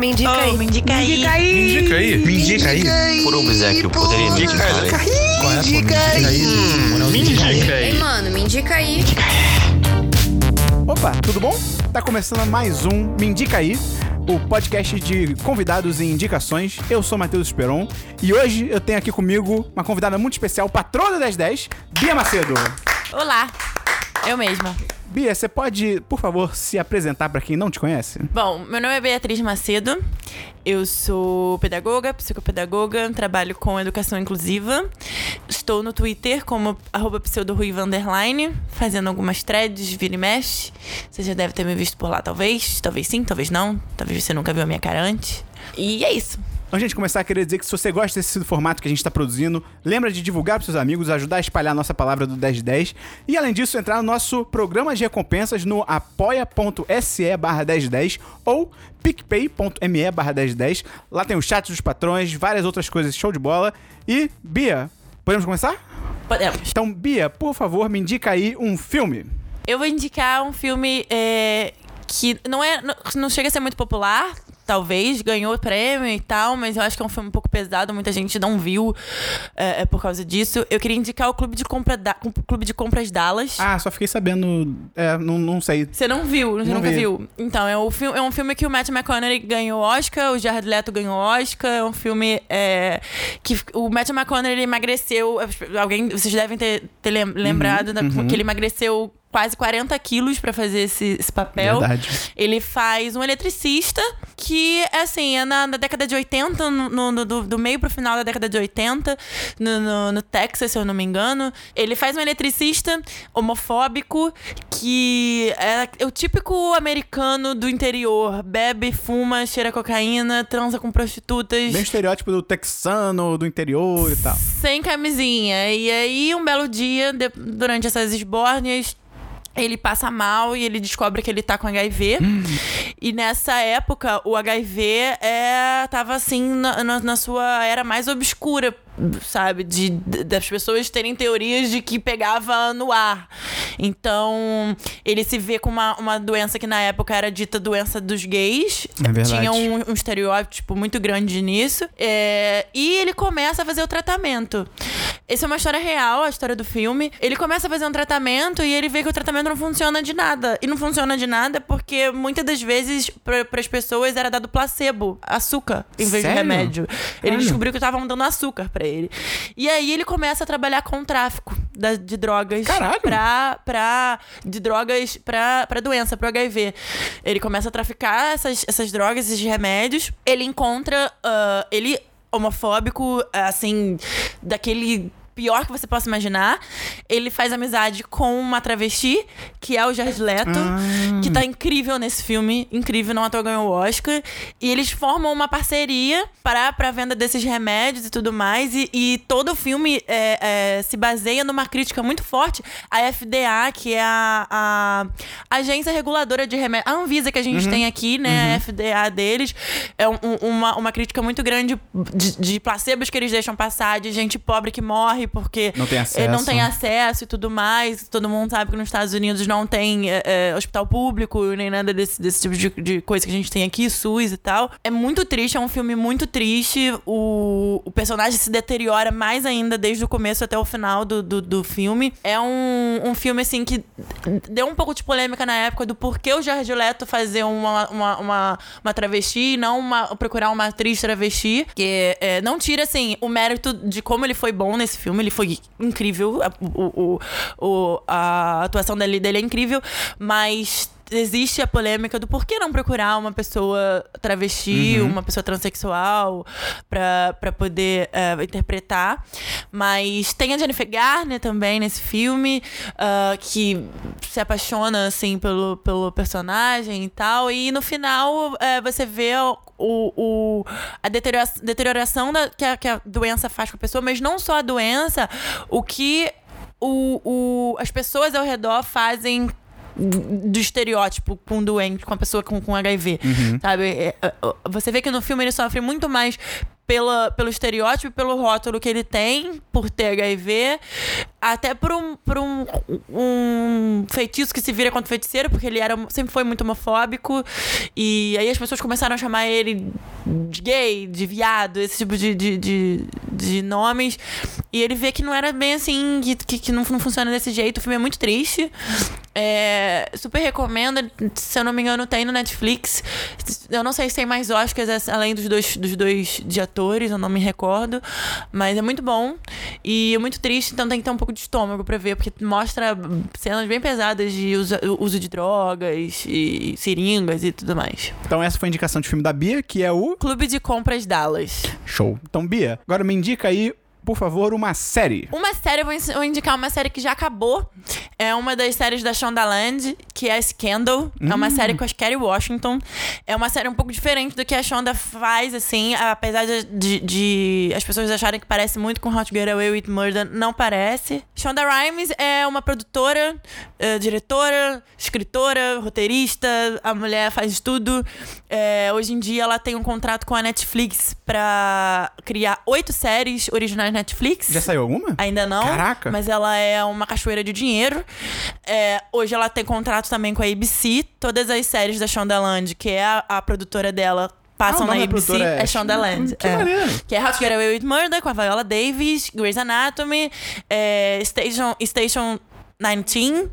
Me indica aí. Me indica aí. Indica aí. Me indica aí. Por obséquio, poderia me indicar? Qual é a Me indica aí. Me indica aí. mano, me indica aí. Opa, tudo bom? Tá começando mais um Me Indica Aí, o podcast de convidados e indicações. Eu sou Matheus Esperon e hoje eu tenho aqui comigo uma convidada muito especial, patroa do 1010, Bia Macedo. Olá. Eu mesma. Bia, você pode, por favor, se apresentar pra quem não te conhece? Bom, meu nome é Beatriz Macedo. Eu sou pedagoga, psicopedagoga, trabalho com educação inclusiva. Estou no Twitter como arroba pseudoruiva underline, fazendo algumas threads, vira e mexe. Você já deve ter me visto por lá, talvez. Talvez sim, talvez não. Talvez você nunca viu a minha cara antes. E é isso. Antes de a gente começar, queria dizer que se você gosta desse formato que a gente está produzindo, lembra de divulgar para seus amigos, ajudar a espalhar a nossa palavra do 1010 e, além disso, entrar no nosso programa de recompensas no apoia.se barra 1010 ou picpay.me barra 1010. Lá tem o chat dos patrões, várias outras coisas, show de bola. E, Bia, podemos começar? Podemos. Então, Bia, por favor, me indica aí um filme. Eu vou indicar um filme é, que não é, não, não chega a ser muito popular, talvez, ganhou prêmio e tal, mas eu acho que é um filme um pouco pesado, muita gente não viu é, é por causa disso. Eu queria indicar o Clube de, Compra da, Clube de Compras Dallas. Ah, só fiquei sabendo. É, não, não sei. Você não viu, você Não nunca vi. viu. Então, é, o é um filme que o Matt McConaughey ganhou Oscar, o Jared Leto ganhou Oscar. É um filme é, que o Matt McConaughey ele emagreceu. Alguém, vocês devem ter, ter lem- lembrado da- que ele emagreceu quase 40 quilos pra fazer esse, esse papel. Verdade. Ele faz um eletricista que, assim, é na, na década de 80, no, no- do, do meio pro final da década de 80, no, no, no Texas, se eu não me engano. Ele faz um eletricista homofóbico que é o típico americano do interior. Bebe, fuma, cheira cocaína, transa com prostitutas. Bem estereótipo do texano, do interior e tal. Sem camisinha. E aí, um belo dia, de- durante essas esbórnias, ele passa mal e ele descobre que ele tá com HIV. E nessa época, o HIV é, tava assim na, na- na sua era mais obscura, sabe? De, das pessoas terem teorias de que pegava no ar. Então, ele se vê com uma, uma doença que na época era dita doença dos gays. É verdade. Tinha um, um estereótipo muito grande nisso. É, e ele começa a fazer o tratamento. Essa é uma história real, a história do filme. Ele começa a fazer um tratamento e ele vê que o tratamento não funciona de nada. E não funciona de nada porque muitas das vezes para as pessoas era dado placebo, açúcar, em vez Sério? de remédio. Ele Caralho. descobriu que estavam dando açúcar pra ele. E aí ele começa a trabalhar com o tráfico da- de drogas Caralho. pra, pra de drogas pra, pra doença, pro HIV. Ele começa a traficar essas, essas drogas, esses remédios. Ele encontra ah, ele homofóbico, assim, daquele pior que você possa imaginar. Ele faz amizade com uma travesti, que é o Jared Leto, Ah. que tá incrível nesse filme, incrível, não à toa ganhou o Oscar. E eles formam uma parceria para pra venda desses remédios e tudo mais. E, e todo o filme é, é, se baseia numa crítica muito forte à FDA, que é a, a agência reguladora de remédios. A Anvisa que a gente tem aqui, né? A FDA deles. É um- uma, uma crítica muito grande de, de placebos que eles deixam passar, de gente pobre que morre porque Não tem eh, acesso. não tem acesso e tudo mais. Todo mundo sabe que nos Estados Unidos não tem é, é, hospital público, nem nada desse, desse tipo de, de coisa que a gente tem aqui, SUS e tal. É muito triste, é um filme muito triste. O, o personagem se deteriora mais ainda desde o começo até o final do, do, do filme. É um, um filme, assim, que deu um pouco de polêmica na época do porquê o Jared Leto fazer uma, uma, uma, uma travesti e não uma, procurar uma atriz travesti. Que é, não tira, assim, o mérito de como ele foi bom nesse filme. Ele foi incrível. O, o, o- a atuação dele, dele é incrível. Mas existe a polêmica do porquê não procurar uma pessoa travesti, uma pessoa transexual pra poder eh, interpretar. Mas tem a Jennifer Garner também nesse filme, ah, que se apaixona, assim, pelo, pelo personagem e tal. E no final eh, você vê o, o, a deteriora- deterioração da, que, a, que a doença faz com a pessoa, mas não só a doença, o que o, o, as pessoas ao redor fazem do estereótipo com um doente, com a pessoa com, com HIV, sabe? É, é, Você vê que no filme ele sofre muito mais pela, pelo estereótipo, pelo rótulo que ele tem, por ter HIV, até por um, por um, um feitiço que se vira contra o feiticeiro, porque ele era, sempre foi muito homofóbico. E aí as pessoas começaram a chamar ele de gay, de viado, esse tipo de, de, de, de nomes. E ele vê que não era bem assim, que, que, que não, não funciona desse jeito. O filme é muito triste. É, super recomendo. Se eu não me engano, tem no Netflix. Eu não sei se tem mais Oscars além dos dois, dos dois de atores, eu não me recordo. Mas é muito bom. E é muito triste, então tem que ter um pouco de estômago pra ver, porque mostra cenas bem pesadas de uso, uso de drogas e seringas e tudo mais. Então essa foi a indicação de filme da Bia, que é o Clube de Compras Dallas. Show. Então, Bia, agora me indica aí, por favor, uma série. Uma série, eu vou indicar uma série que já acabou. É uma das séries da Shondaland, que é Scandal. É uma série com a Kerry Washington. É uma série um pouco diferente do que a Shonda faz, assim. Apesar de, de- de as pessoas acharem que parece muito com to Get Away with Murder, não parece. Shonda Rhimes é uma produtora, eh, diretora, escritora, roteirista. A mulher faz tudo. É, hoje em dia ela tem um contrato com a Netflix pra criar oito séries originais Netflix. Já saiu alguma? Ainda não. Caraca. Mas ela é uma cachoeira de dinheiro. É, hoje ela tem contrato também com a ABC. Todas as séries da Shondaland, que é a, a produtora dela, passam Ah, na ABC. é É Shondaland. Que é. Que é How to Get Away with Murder, com a Viola Davis, Grey's Anatomy, é, Station, Station 19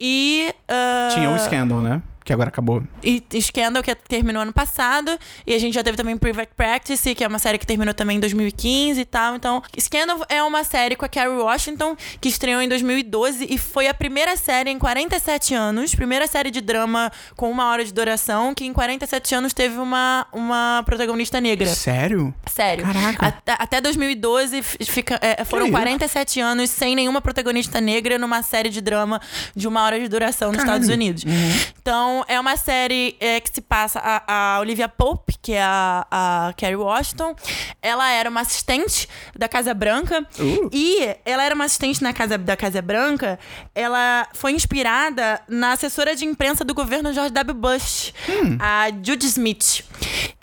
e... ah, Tinha o Scandal, né? Que agora acabou. e Scandal, que terminou ano passado. E a gente já teve também Private Practice, que é uma série que terminou também em 2015 e tal. Então, Scandal é uma série com a Kerry Washington, que estreou em 2012 e foi a primeira série em 47 anos, primeira série de drama com uma hora de duração, que em 47 anos teve uma, uma protagonista negra. Sério? Sério. Caraca. Até, até 2012 f- fica, é, foram isso? 47 anos sem nenhuma protagonista negra numa série de drama de uma hora de duração nos Caralho. Estados Unidos. Então, é uma série é, que se passa. A, a Olivia Pope, que é a, a Kerry Washington, ela era uma assistente da Casa Branca. Uh. E ela era uma assistente na casa, da Casa Branca. Ela foi inspirada na assessora de imprensa do governo George W. Bush, a Judy Smith.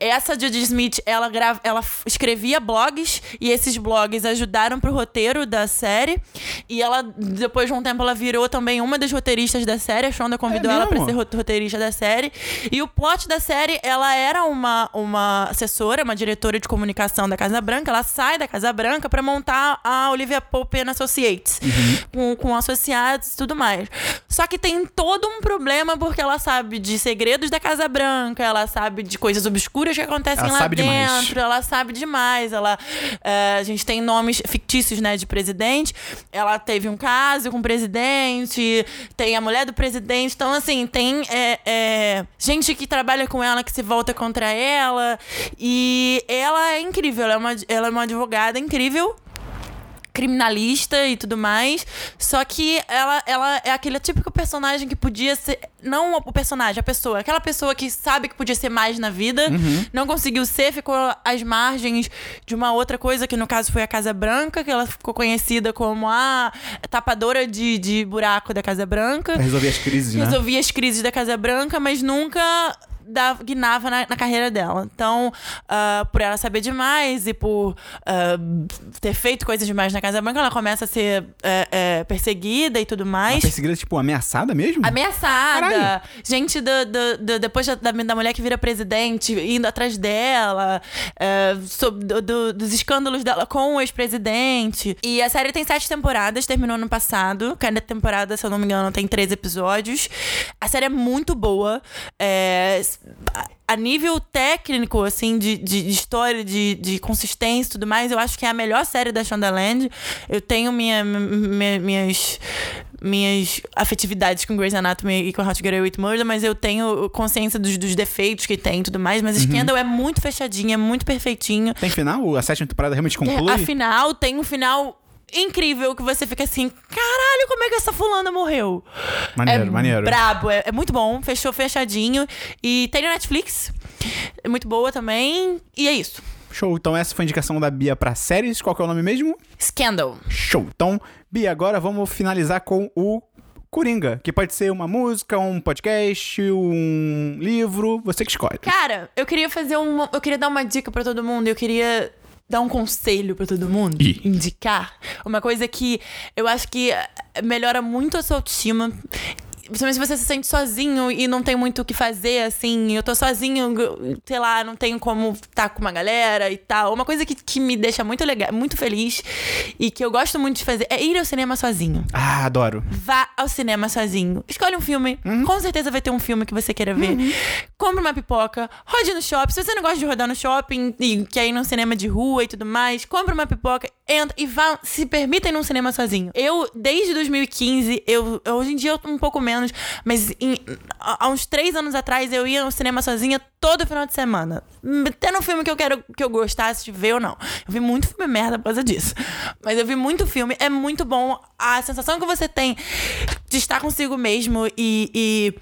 Essa Judy Smith, ela, grava, ela escrevia blogs e esses blogs ajudaram pro roteiro da série. E ela, depois de um tempo, ela virou também uma das roteiristas da série. A Shonda convidou É ela pra mesmo? ser ro- roteirista da série. E o plot da série, ela era uma, uma assessora, uma diretora de comunicação da Casa Branca. Ela sai da Casa Branca pra montar a Olivia Pope and Associates. Com, com associados e tudo mais. Só que tem todo um problema porque ela sabe de segredos da Casa Branca, ela sabe de coisas obscuras que acontecem Ela lá sabe demais. dentro, ela sabe demais. Ela, é, a gente tem nomes fictícios, né, de presidente. Ela teve um caso com o presidente, tem a mulher do presidente. Então, assim, tem é, é, gente que trabalha com ela que se volta contra ela. E ela é incrível, ela é uma, ela é uma advogada incrível criminalista e tudo mais. Só que ela, ela é aquele típico personagem que podia ser. Não o personagem, a pessoa. Aquela pessoa que sabe que podia ser mais na vida, não conseguiu ser, ficou às margens de uma outra coisa, que no caso foi a Casa Branca, que ela ficou conhecida como a tapadora de, de buraco da Casa Branca. Pra resolver as crises, né? Resolvia as crises da Casa Branca, mas nunca dava, guinava na, na carreira dela. Então, ah, por ela saber demais e por ah, ter feito coisas demais na Casa Branca, ela começa a ser é, é, perseguida e tudo Uma mais. perseguida, tipo, ameaçada mesmo? Ameaçada. Caralho. Gente do, do- do- depois da, da, da mulher que vira presidente indo atrás dela. é, sob- do- do- dos escândalos dela com o ex-presidente. E a série tem sete temporadas, terminou no passado. Cada temporada, se eu não me engano, tem três episódios. A série é muito boa. É, a- a nível técnico, assim, de, de, de história, de, de consistência e tudo mais, eu acho que é a melhor série da Shondaland. Eu tenho minha, minha- minhas minhas afetividades com Grey's Anatomy e com How to Get Away with Murder, mas eu tenho consciência dos, dos defeitos que tem e tudo mais. Mas Scandal é muito fechadinho, é muito perfeitinho. Tem final? A sétima temporada realmente conclui? Afinal, tem um final incrível que você fica assim, caralho, como é que essa fulana morreu? Maneiro, é maneiro. brabo, é, é muito bom, fechou fechadinho. E tem no Netflix, é muito boa também. E é isso. Show. Então essa foi a indicação da Bia pra séries. Qual que é o nome mesmo? Scandal. Show. Então, Bia, agora vamos finalizar com o Coringa, que pode ser uma música, um podcast, um livro, você que escolhe. Cara, eu queria fazer uma. Eu queria dar uma dica pra todo mundo. Eu queria dar um conselho pra todo mundo, Ih. indicar, uma coisa que eu acho que melhora muito a sua autoestima. Principalmente se você se sente sozinho e não tem muito o que fazer, assim, eu tô sozinho, sei lá, não tenho como estar com uma galera e tal. Uma coisa que, que me deixa muito legal, muito feliz e que eu gosto muito de fazer é ir ao cinema sozinho. Ah, adoro. Vá ao cinema sozinho. Escolhe um filme. Uhum. Com certeza vai ter um filme que você queira ver. Compre uma pipoca. Rode no shopping. Se você não gosta de rodar no shopping e quer ir num cinema de rua e tudo mais, compre uma pipoca, e vá. Se permita ir num cinema sozinho. Eu, desde 2015, eu, hoje em dia eu um pouco menos, mas em- há uns três anos atrás eu ia no cinema sozinha todo final de semana. Tendo um filme que eu quero que eu gostasse de ver ou não. Eu vi muito filme merda por causa disso. Mas eu vi muito filme, é muito bom. A sensação que você tem de estar consigo mesmo e. e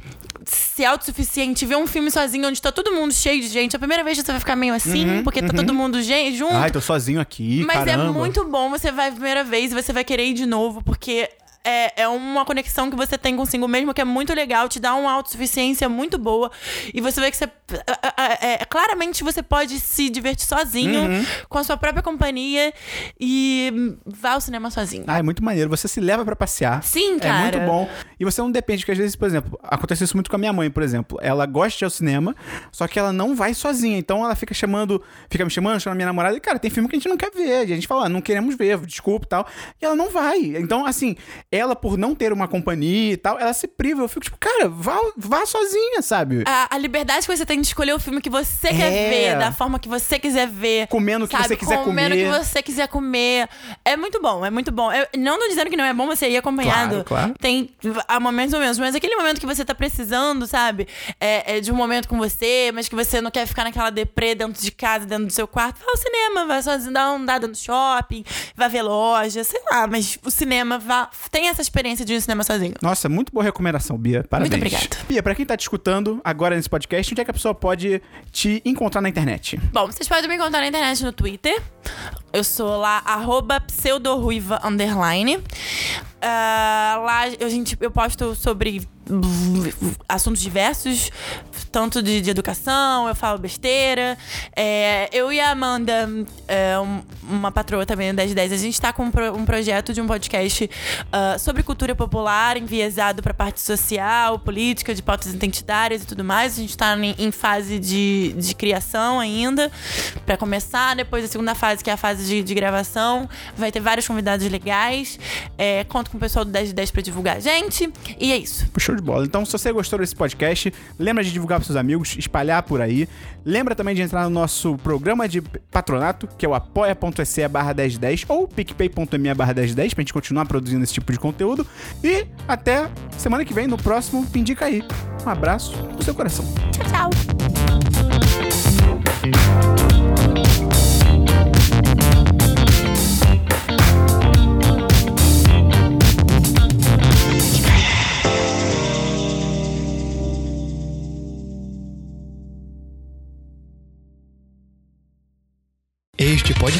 ser autossuficiente, ver um filme sozinho onde tá todo mundo cheio de gente. A primeira vez você vai ficar meio assim, porque tá todo mundo junto. Ai, tô sozinho aqui, Mas caramba. é muito bom, você vai a primeira vez e você vai querer ir de novo, porque é, é uma conexão que você tem consigo mesmo que é muito legal, te dá uma autossuficiência muito boa. E você vê que você. É, é, é, claramente você pode se divertir sozinho, Uhum. com a sua própria companhia e vá ao cinema sozinho. Ah, é muito maneiro. Você se leva pra passear. Sim, É cara. muito bom. E você não depende, porque às vezes, por exemplo, acontece isso muito com a minha mãe, por exemplo. Ela gosta de ir ao cinema, só que ela não vai sozinha. Então ela fica chamando, fica me chamando, chamando minha namorada, e, cara, tem filme que a gente não quer ver. E a gente fala, ah, não queremos ver, desculpa e tal. E ela não vai. Então, assim, ela, por não ter uma companhia e tal, ela se priva. Eu fico tipo, cara, vá, vá sozinha, sabe? A, a liberdade que você tem de escolher o filme que você quer É. ver, da forma que você quiser ver. Comendo o que sabe? você quiser Comendo o comer. que você quiser comer. É muito bom, é muito bom. Eu não tô dizendo que não é bom você ir acompanhado. Claro, claro. Tem há momentos ou menos, mas aquele momento que você tá precisando, sabe? É, é de um momento com você, mas que você não quer ficar naquela deprê dentro de casa, dentro do seu quarto. Vai ao cinema, vai sozinho, dá uma andada no shopping, vai ver loja, sei lá. Mas o cinema, vá, tem essa experiência de ir ao cinema sozinho. Nossa, muito boa recomendação, Bia. Parabéns. Muito obrigada. Bia, pra quem tá te escutando agora nesse podcast, onde é que a pessoa pode te encontrar na internet? Bom, vocês podem me encontrar na internet no Twitter. Eu sou lá, arroba pseudoruiva underline. Ah, lá a gente, eu posto sobre assuntos diversos, tanto de, de educação, eu falo besteira. É, eu e a Amanda, é, um- uma patroa também do 1010, a gente tá com um, pro- um projeto de um podcast ah, sobre cultura popular, enviesado pra parte social, política, de pautas identitárias e tudo mais. A gente tá em, em fase de, de criação ainda, pra começar. Depois a segunda fase, que é a fase de, de gravação, vai ter vários convidados legais. É, conto com o pessoal do 1010 pra divulgar a gente. E é isso. Show de bola. Então, se você gostou desse podcast, lembra de divulgar para seus amigos, espalhar por aí. Lembra também de entrar no nosso programa de patronato, que é o apoia.se barra 1010 ou picpay.me barra 1010 pra gente continuar produzindo esse tipo de conteúdo. E até semana que vem, no próximo Pindica aí. Um abraço no seu coração. Tchau, tchau.